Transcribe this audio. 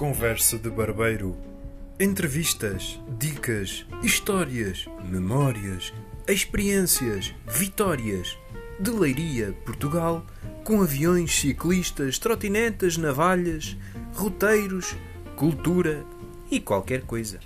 Conversa de Barbeiro. Entrevistas, dicas, histórias, memórias, experiências, vitórias. De Leiria, Portugal, com aviões, ciclistas, trotinetas, navalhas, roteiros, cultura e qualquer coisa.